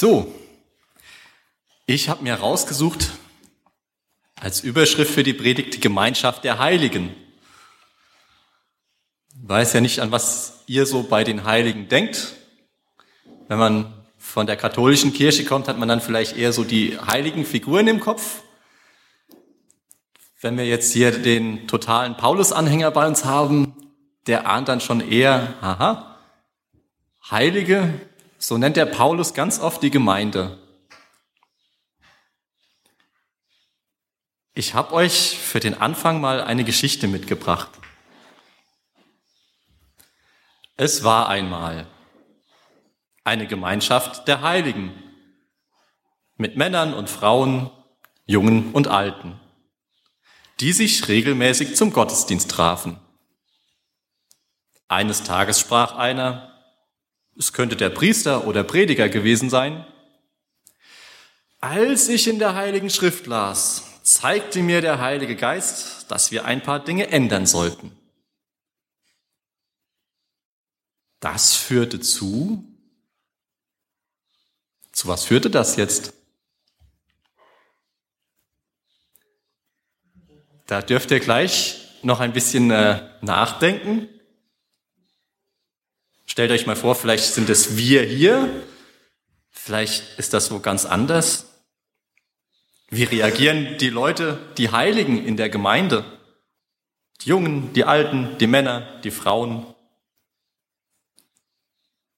So, ich habe mir rausgesucht als Überschrift für die Predigt die Gemeinschaft der Heiligen. Ich weiß ja nicht, an was ihr so bei den Heiligen denkt. Wenn man von der katholischen Kirche kommt, hat man dann vielleicht eher so die heiligen Figuren im Kopf. Wenn wir jetzt hier den totalen Paulus-Anhänger bei uns haben, der ahnt dann schon eher, aha, Heilige, so nennt der Paulus ganz oft die Gemeinde. Ich habe euch für den Anfang mal eine Geschichte mitgebracht. Es war einmal eine Gemeinschaft der Heiligen mit Männern und Frauen, Jungen und Alten, die sich regelmäßig zum Gottesdienst trafen. Eines Tages sprach einer, es könnte der Priester oder Prediger gewesen sein, als ich in der Heiligen Schrift las, zeigte mir der Heilige Geist, dass wir ein paar Dinge ändern sollten. Das führte zu, zu was führte das jetzt? Da dürft ihr gleich noch ein bisschen äh, nachdenken. Stellt euch mal vor, vielleicht sind es wir hier, vielleicht ist das wo ganz anders. Wie reagieren die Leute, die Heiligen in der Gemeinde? Die Jungen, die Alten, die Männer, die Frauen.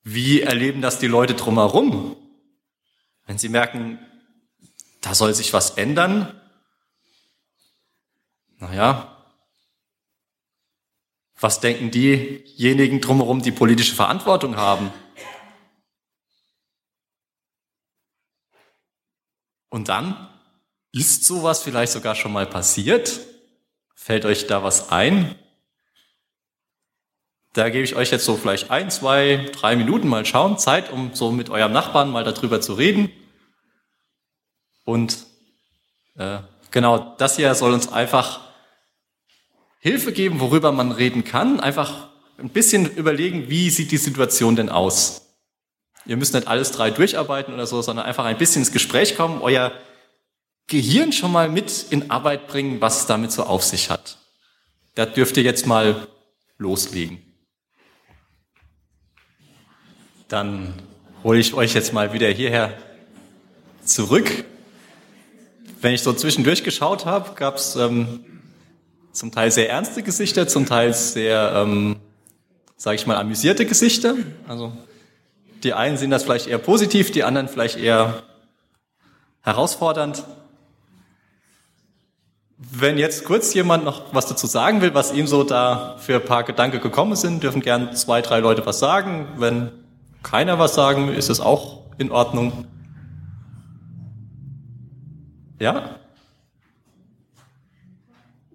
Wie erleben das die Leute drumherum? Wenn sie merken, da soll sich was ändern, naja, was denken diejenigen drumherum, die politische Verantwortung haben? Und dann ist sowas vielleicht sogar schon mal passiert? Fällt euch da was ein? Da gebe ich euch jetzt so vielleicht ein, zwei, drei Minuten mal schauen, Zeit, um so mit eurem Nachbarn mal darüber zu reden. Und äh, genau das hier soll uns einfach Hilfe geben, worüber man reden kann. Einfach ein bisschen überlegen, wie sieht die Situation denn aus? Ihr müsst nicht alles drei durcharbeiten oder so, sondern einfach ein bisschen ins Gespräch kommen, euer Gehirn schon mal mit in Arbeit bringen, was es damit so auf sich hat. Da dürft ihr jetzt mal loslegen. Dann hole ich euch jetzt mal wieder hierher zurück. Wenn ich so zwischendurch geschaut habe, gab es ähm, zum Teil sehr ernste Gesichter, zum Teil sehr, ähm, sage ich mal, amüsierte Gesichter. Also die einen sehen das vielleicht eher positiv, die anderen vielleicht eher herausfordernd. Wenn jetzt kurz jemand noch was dazu sagen will, was ihm so da für ein paar Gedanken gekommen sind, dürfen gern zwei, drei Leute was sagen. Wenn keiner was sagen, ist es auch in Ordnung. Ja?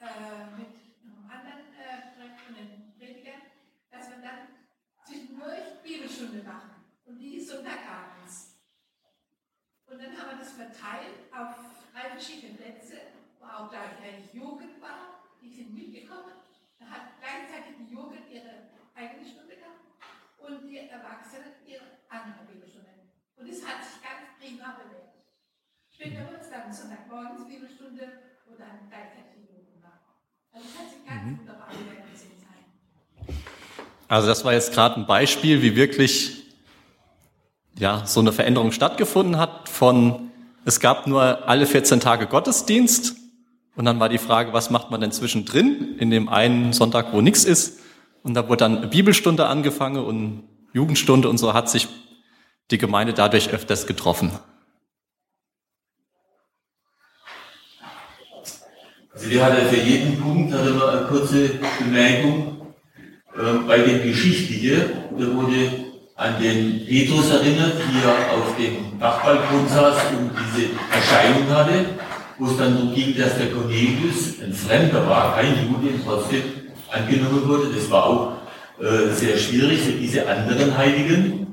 äh, mit einem anderen äh, von den Predigern, dass wir dann zwischendurch Bibelstunde machen. Und die ist Sonntagabends. Und dann haben wir das verteilt auf drei verschiedene Plätze, wo auch gleichzeitig Jugend war. Die sind mitgekommen. Da hat gleichzeitig die Jugend ihre eigene Stunde gehabt und die Erwachsenen ihre andere Bibelstunde. Und es hat sich ganz prima bewährt. Später wird es dann Sonntagmorgens Bibelstunde, wo dann gleichzeitig die Jugend. Also mhm. Also das war jetzt gerade ein Beispiel, wie wirklich ja, so eine Veränderung stattgefunden hat von, es gab nur alle 14 Tage Gottesdienst und dann war die Frage, was macht man denn zwischendrin in dem einen Sonntag, wo nichts ist und da wurde dann Bibelstunde angefangen und Jugendstunde und so hat sich die Gemeinde dadurch öfters getroffen. Also wir hatten für jeden Punkt immer eine kurze Bemerkung. Ähm, bei dem Geschichtliche, da wurde an den Petrus erinnert, wie er auf dem Dachbalkon saß und diese Erscheinung hatte, wo es dann darum ging, dass der Cornelius ein Fremder war, kein Jude, trotzdem angenommen wurde. Das war auch äh, sehr schwierig für diese anderen Heiligen.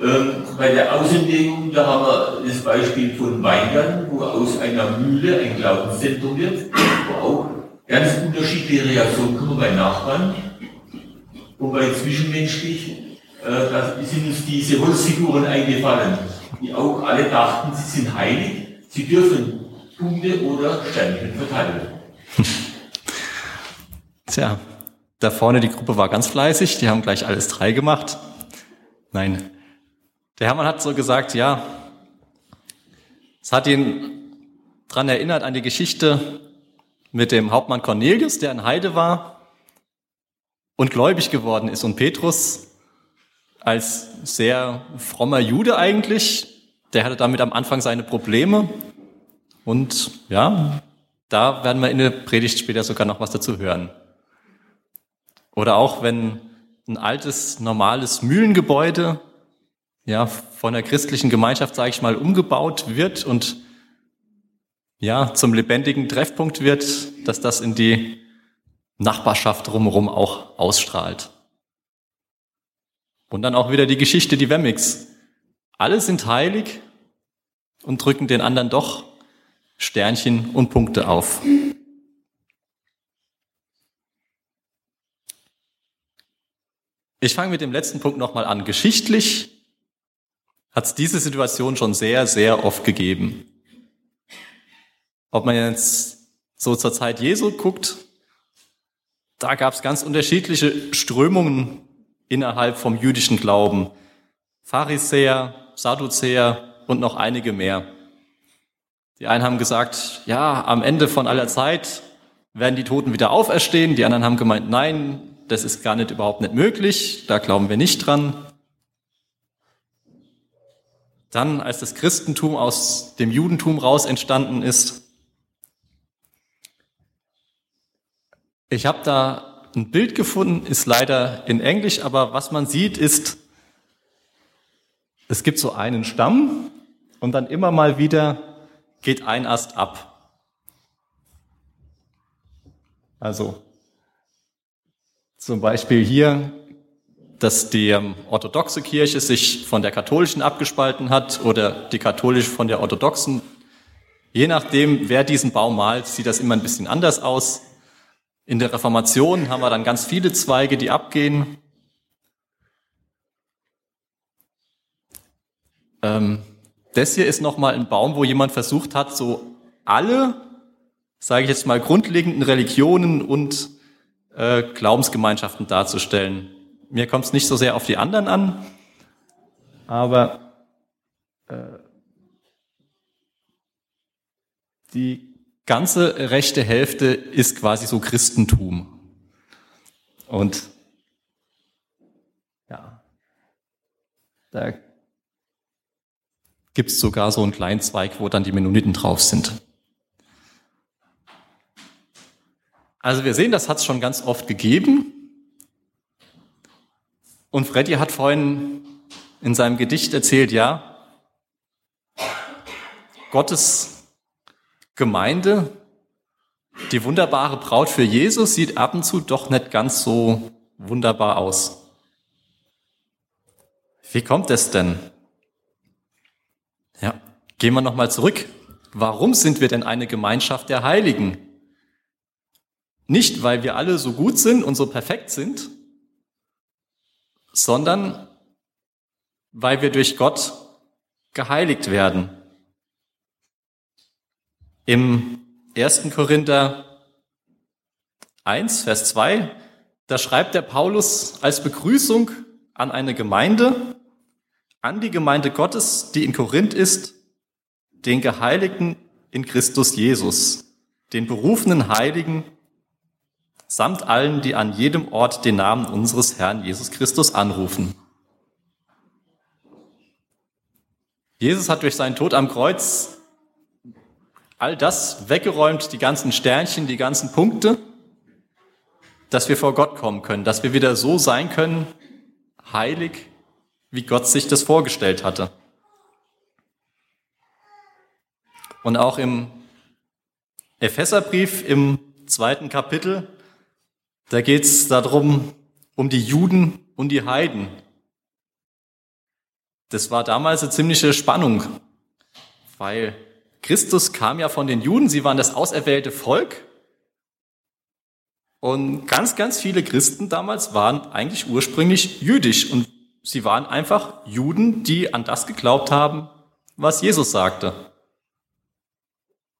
Ähm, bei der Außenlegung, da haben wir das Beispiel von Weingern, wo aus einer Mühle ein Glaubenszentrum wird, wo auch ganz unterschiedliche Reaktionen kommen bei Nachbarn. Und bei zwischenmenschlich, äh, da sind uns diese Holzfiguren eingefallen, die auch alle dachten, sie sind heilig, sie dürfen Punkte oder Sternchen verteilen. Tja, da vorne die Gruppe war ganz fleißig, die haben gleich alles drei gemacht. Nein, der Hermann hat so gesagt, ja, es hat ihn dran erinnert an die Geschichte mit dem Hauptmann Cornelius, der in Heide war und gläubig geworden ist und Petrus als sehr frommer Jude eigentlich, der hatte damit am Anfang seine Probleme und ja, da werden wir in der Predigt später sogar noch was dazu hören. Oder auch wenn ein altes, normales Mühlengebäude ja, von der christlichen Gemeinschaft, sage ich mal, umgebaut wird und ja, zum lebendigen Treffpunkt wird, dass das in die Nachbarschaft drumherum auch ausstrahlt. Und dann auch wieder die Geschichte, die Wemmix. Alle sind heilig und drücken den anderen doch Sternchen und Punkte auf. Ich fange mit dem letzten Punkt nochmal an. Geschichtlich hat es diese Situation schon sehr, sehr oft gegeben. Ob man jetzt so zur Zeit Jesu guckt, da gab es ganz unterschiedliche Strömungen innerhalb vom jüdischen Glauben. Pharisäer, Sadduzäer und noch einige mehr. Die einen haben gesagt, ja, am Ende von aller Zeit werden die Toten wieder auferstehen. Die anderen haben gemeint, nein, das ist gar nicht überhaupt nicht möglich, da glauben wir nicht dran. Dann, als das Christentum aus dem Judentum raus entstanden ist, ich habe da ein Bild gefunden, ist leider in Englisch, aber was man sieht ist, es gibt so einen Stamm und dann immer mal wieder geht ein Ast ab. Also zum Beispiel hier, dass die ähm, orthodoxe Kirche sich von der katholischen abgespalten hat oder die katholische von der orthodoxen. Je nachdem, wer diesen Baum malt, sieht das immer ein bisschen anders aus. In der Reformation haben wir dann ganz viele Zweige, die abgehen. Ähm, das hier ist nochmal ein Baum, wo jemand versucht hat, so alle, sage ich jetzt mal, grundlegenden Religionen und äh, Glaubensgemeinschaften darzustellen. Mir kommt es nicht so sehr auf die anderen an, aber äh, die ganze rechte Hälfte ist quasi so Christentum. Und ja, da gibt es sogar so einen kleinen Zweig, wo dann die Mennoniten drauf sind. Also wir sehen, das hat es schon ganz oft gegeben. Und Freddy hat vorhin in seinem Gedicht erzählt, ja, Gottes Gemeinde, die wunderbare Braut für Jesus, sieht ab und zu doch nicht ganz so wunderbar aus. Wie kommt es denn? Ja, gehen wir nochmal zurück. Warum sind wir denn eine Gemeinschaft der Heiligen? Nicht, weil wir alle so gut sind und so perfekt sind, sondern weil wir durch Gott geheiligt werden. Im 1. Korinther 1, Vers 2, da schreibt der Paulus als Begrüßung an eine Gemeinde, an die Gemeinde Gottes, die in Korinth ist, den Geheiligten in Christus Jesus, den berufenen Heiligen samt allen, die an jedem Ort den Namen unseres Herrn Jesus Christus anrufen. Jesus hat durch seinen Tod am Kreuz all das weggeräumt, die ganzen Sternchen, die ganzen Punkte, dass wir vor Gott kommen können, dass wir wieder so sein können, heilig wie Gott sich das vorgestellt hatte. Und auch im Epheserbrief im zweiten Kapitel, da geht es darum, um die Juden und die Heiden. Das war damals eine ziemliche Spannung, weil Christus kam ja von den Juden, sie waren das auserwählte Volk. Und ganz, ganz viele Christen damals waren eigentlich ursprünglich jüdisch und sie waren einfach Juden, die an das geglaubt haben, was Jesus sagte.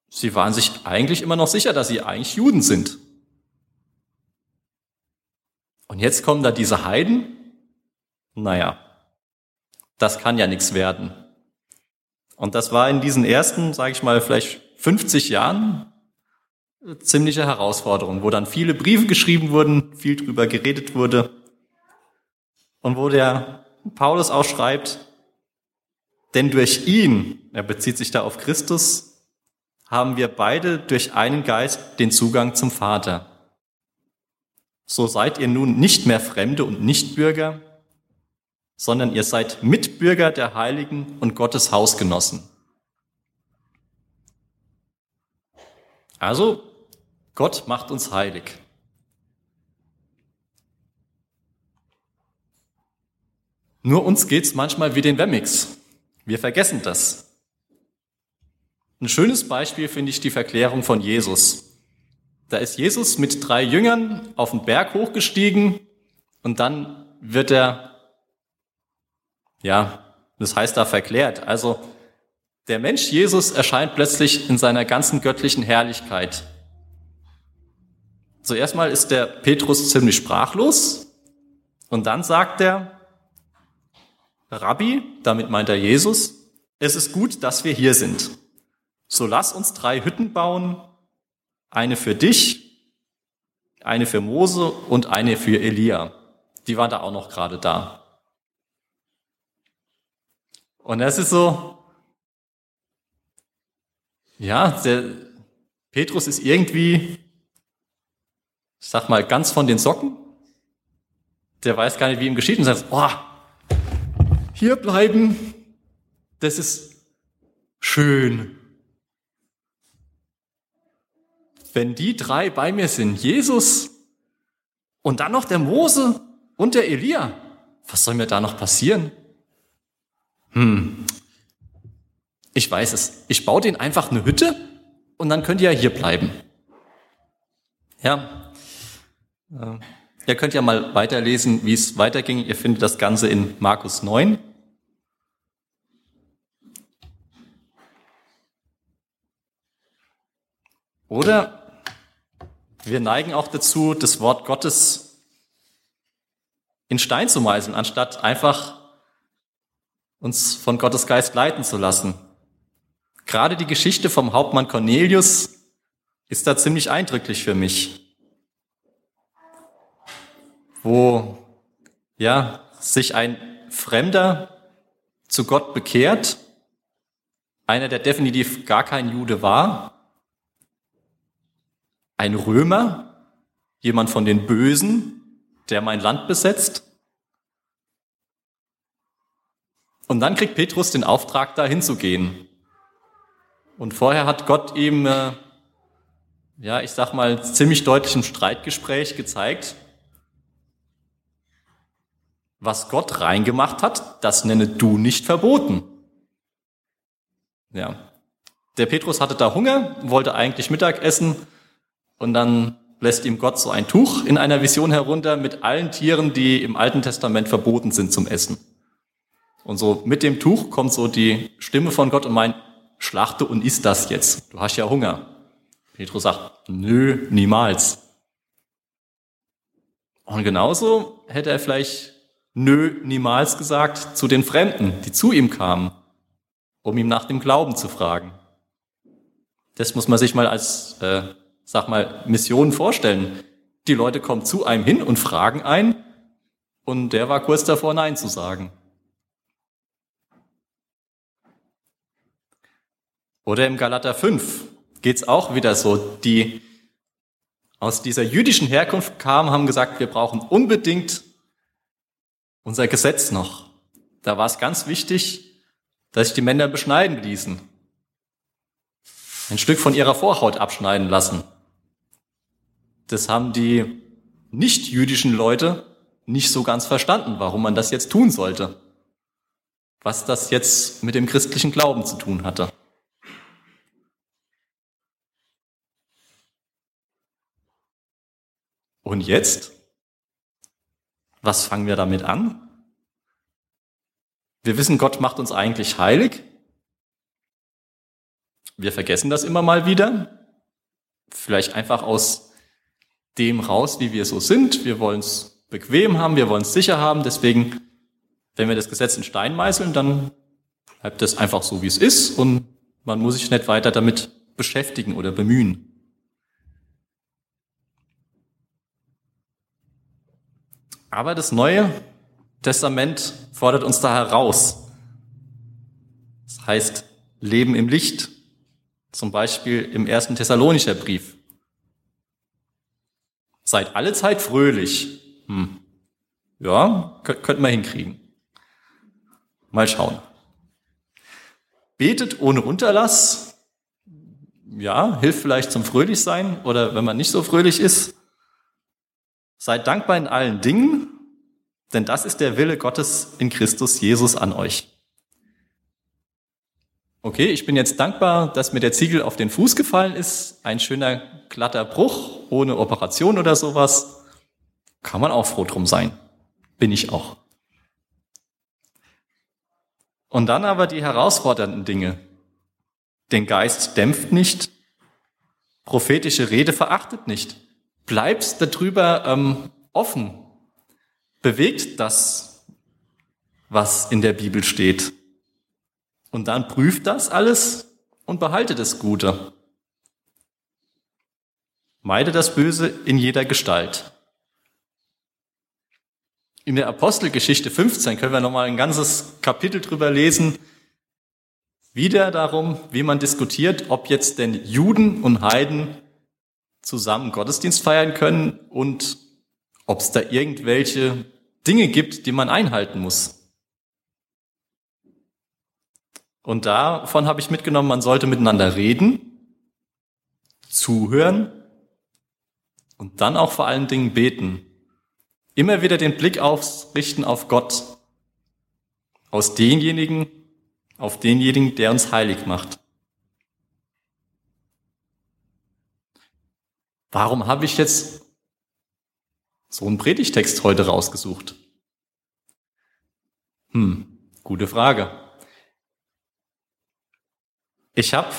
Sie waren sich eigentlich immer noch sicher, dass sie eigentlich Juden sind. Und jetzt kommen da diese Heiden. Naja, das kann ja nichts werden. Und das war in diesen ersten, sage ich mal, vielleicht 50 Jahren ziemliche Herausforderung, wo dann viele Briefe geschrieben wurden, viel drüber geredet wurde und wo der Paulus auch schreibt, denn durch ihn, er bezieht sich da auf Christus, haben wir beide durch einen Geist den Zugang zum Vater. So seid ihr nun nicht mehr Fremde und Nichtbürger, sondern ihr seid Mitbürger der Heiligen und Gottes Hausgenossen. Also, Gott macht uns heilig. Nur uns geht's manchmal wie den Wemmix. Wir vergessen das. Ein schönes Beispiel finde ich die Verklärung von Jesus. Da ist Jesus mit drei Jüngern auf den Berg hochgestiegen und dann wird er ja, das heißt da verklärt. Also der Mensch Jesus erscheint plötzlich in seiner ganzen göttlichen Herrlichkeit. Zuerst mal ist der Petrus ziemlich sprachlos und dann sagt er, Rabbi, damit meint er Jesus, es ist gut, dass wir hier sind. So lass uns drei Hütten bauen, eine für dich, eine für Mose und eine für Elia. Die waren da auch noch gerade da. Und das ist so, ja, der Petrus ist irgendwie, ich sag mal, ganz von den Socken. Der weiß gar nicht, wie ihm geschieht und sagt, oh, hier bleiben, das ist schön. Wenn die drei bei mir sind, Jesus und dann noch der Mose und der Elia, was soll mir da noch passieren? hm, ich weiß es, ich baue den einfach eine Hütte und dann könnt ihr ja hier bleiben. Ja, äh, ihr könnt ja mal weiterlesen, wie es weiterging. Ihr findet das Ganze in Markus 9. Oder wir neigen auch dazu, das Wort Gottes in Stein zu meißeln, anstatt einfach uns von Gottes Geist leiten zu lassen. Gerade die Geschichte vom Hauptmann Cornelius ist da ziemlich eindrücklich für mich, wo ja sich ein Fremder zu Gott bekehrt, einer, der definitiv gar kein Jude war, ein Römer, jemand von den Bösen, der mein Land besetzt, Und dann kriegt Petrus den Auftrag, da hinzugehen. Und vorher hat Gott ihm, äh, ja, ich sag mal, ziemlich deutlich im Streitgespräch gezeigt, was Gott reingemacht hat, das nenne du nicht verboten. Ja. Der Petrus hatte da Hunger, wollte eigentlich Mittag essen und dann lässt ihm Gott so ein Tuch in einer Vision herunter mit allen Tieren, die im Alten Testament verboten sind zum Essen. Und so mit dem Tuch kommt so die Stimme von Gott und meint, schlachte und isst das jetzt. Du hast ja Hunger. Petrus sagt, nö, niemals. Und genauso hätte er vielleicht nö, niemals gesagt zu den Fremden, die zu ihm kamen, um ihm nach dem Glauben zu fragen. Das muss man sich mal als, äh, sag mal, Mission vorstellen. Die Leute kommen zu einem hin und fragen einen und der war kurz davor, Nein zu sagen. Oder im Galater 5 geht's auch wieder so, die aus dieser jüdischen Herkunft kamen, haben gesagt, wir brauchen unbedingt unser Gesetz noch. da war es ganz wichtig, dass sich die Männer beschneiden ließen. Ein Stück von ihrer Vorhaut abschneiden lassen. Das haben die nicht-jüdischen Leute nicht so ganz verstanden, warum man das jetzt tun sollte. Was das jetzt mit dem christlichen Glauben zu tun hatte. Und jetzt? Was fangen wir damit an? Wir wissen, Gott macht uns eigentlich heilig. Wir vergessen das immer mal wieder. Vielleicht einfach aus dem raus, wie wir so sind. Wir wollen es bequem haben, wir wollen es sicher haben. Deswegen, wenn wir das Gesetz in Stein meißeln, dann bleibt es einfach so, wie es ist und man muss sich nicht weiter damit beschäftigen oder bemühen. Aber das Neue Testament fordert uns da heraus. Das heißt, Leben im Licht. Zum Beispiel im ersten Thessalonischer Brief. Seid alle Zeit fröhlich. Hm. Ja, könnten wir hinkriegen. Mal schauen. Betet ohne Unterlass. Ja, hilft vielleicht zum Fröhlichsein oder wenn man nicht so fröhlich ist. Seid dankbar in allen Dingen, denn das ist der Wille Gottes in Christus Jesus an euch. Okay, ich bin jetzt dankbar, dass mir der Ziegel auf den Fuß gefallen ist. Ein schöner glatter Bruch, ohne Operation oder sowas. Kann man auch froh drum sein. Bin ich auch. Und dann aber die herausfordernden Dinge. Den Geist dämpft nicht, prophetische Rede verachtet nicht. Bleibst darüber ähm, offen, bewegt das, was in der Bibel steht. Und dann prüft das alles und behalte das Gute. Meide das Böse in jeder Gestalt. In der Apostelgeschichte 15 können wir nochmal ein ganzes Kapitel drüber lesen. Wieder darum, wie man diskutiert, ob jetzt denn Juden und Heiden zusammen Gottesdienst feiern können und ob es da irgendwelche Dinge gibt, die man einhalten muss. Und davon habe ich mitgenommen, man sollte miteinander reden, zuhören und dann auch vor allen Dingen beten. Immer wieder den Blick aufrichten auf Gott, aus denjenigen, auf denjenigen, der uns heilig macht. Warum habe ich jetzt so einen Predigtext heute rausgesucht? Hm, gute Frage. Ich habe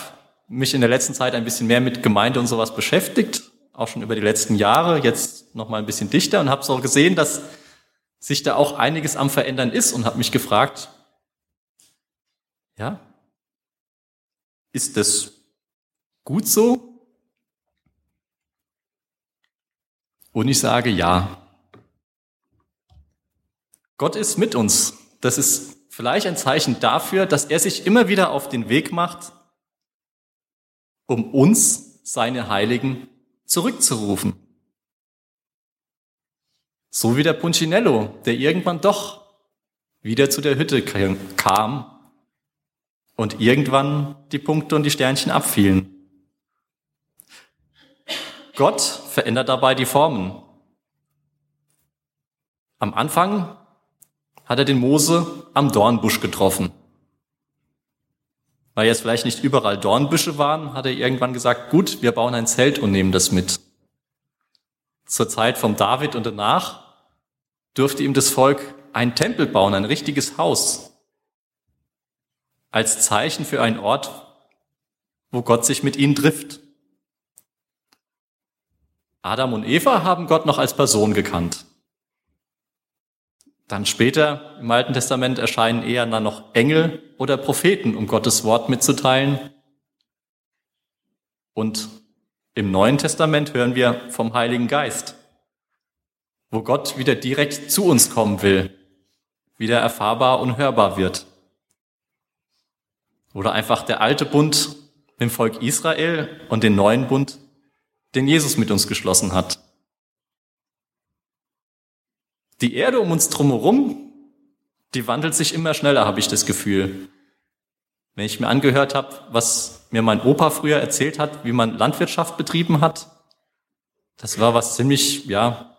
mich in der letzten Zeit ein bisschen mehr mit Gemeinde und sowas beschäftigt, auch schon über die letzten Jahre, jetzt noch mal ein bisschen dichter und habe so gesehen, dass sich da auch einiges am verändern ist und habe mich gefragt, ja, ist das gut so? Und ich sage ja. Gott ist mit uns. Das ist vielleicht ein Zeichen dafür, dass er sich immer wieder auf den Weg macht, um uns, seine Heiligen, zurückzurufen. So wie der Punchinello, der irgendwann doch wieder zu der Hütte kam und irgendwann die Punkte und die Sternchen abfielen. Gott verändert dabei die Formen. Am Anfang hat er den Mose am Dornbusch getroffen. Weil jetzt vielleicht nicht überall Dornbüsche waren, hat er irgendwann gesagt, gut, wir bauen ein Zelt und nehmen das mit. Zur Zeit vom David und danach durfte ihm das Volk ein Tempel bauen, ein richtiges Haus, als Zeichen für einen Ort, wo Gott sich mit ihnen trifft. Adam und Eva haben Gott noch als Person gekannt. Dann später im Alten Testament erscheinen eher dann noch Engel oder Propheten, um Gottes Wort mitzuteilen. Und im Neuen Testament hören wir vom Heiligen Geist, wo Gott wieder direkt zu uns kommen will, wieder erfahrbar und hörbar wird. Oder einfach der alte Bund mit dem Volk Israel und den neuen Bund den Jesus mit uns geschlossen hat. Die Erde um uns drumherum die wandelt sich immer schneller, habe ich das Gefühl. Wenn ich mir angehört habe, was mir mein Opa früher erzählt hat, wie man Landwirtschaft betrieben hat, das war was ziemlich, ja,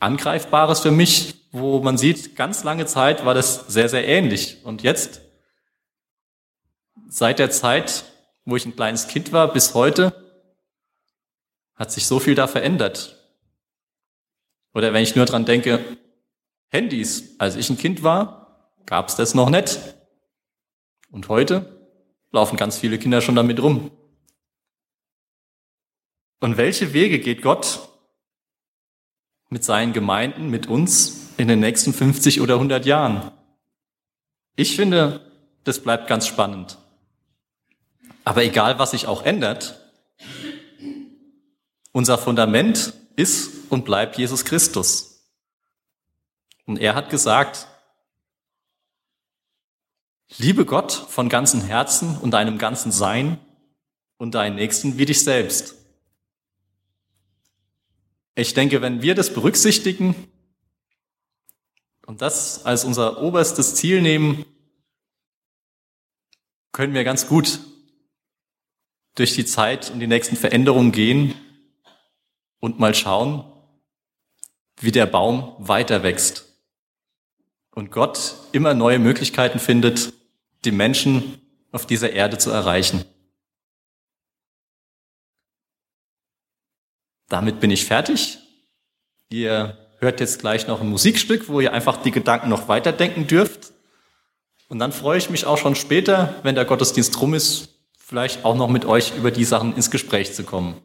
angreifbares für mich, wo man sieht, ganz lange Zeit war das sehr, sehr ähnlich. Und jetzt, seit der Zeit, wo ich ein kleines Kind war, bis heute, hat sich so viel da verändert. Oder wenn ich nur dran denke, Handys, als ich ein Kind war, gab's das noch nicht. Und heute laufen ganz viele Kinder schon damit rum. Und welche Wege geht Gott mit seinen Gemeinden, mit uns in den nächsten 50 oder 100 Jahren? Ich finde, das bleibt ganz spannend. Aber egal, was sich auch ändert, unser Fundament ist und bleibt Jesus Christus. Und er hat gesagt, liebe Gott von ganzem Herzen und deinem ganzen Sein und deinen Nächsten wie dich selbst. Ich denke, wenn wir das berücksichtigen und das als unser oberstes Ziel nehmen, können wir ganz gut durch die Zeit und die nächsten Veränderungen gehen und mal schauen, wie der Baum weiter wächst und Gott immer neue Möglichkeiten findet, die Menschen auf dieser Erde zu erreichen. Damit bin ich fertig. Ihr hört jetzt gleich noch ein Musikstück, wo ihr einfach die Gedanken noch weiterdenken dürft. Und dann freue ich mich auch schon später, wenn der Gottesdienst rum ist, vielleicht auch noch mit euch über die Sachen ins Gespräch zu kommen.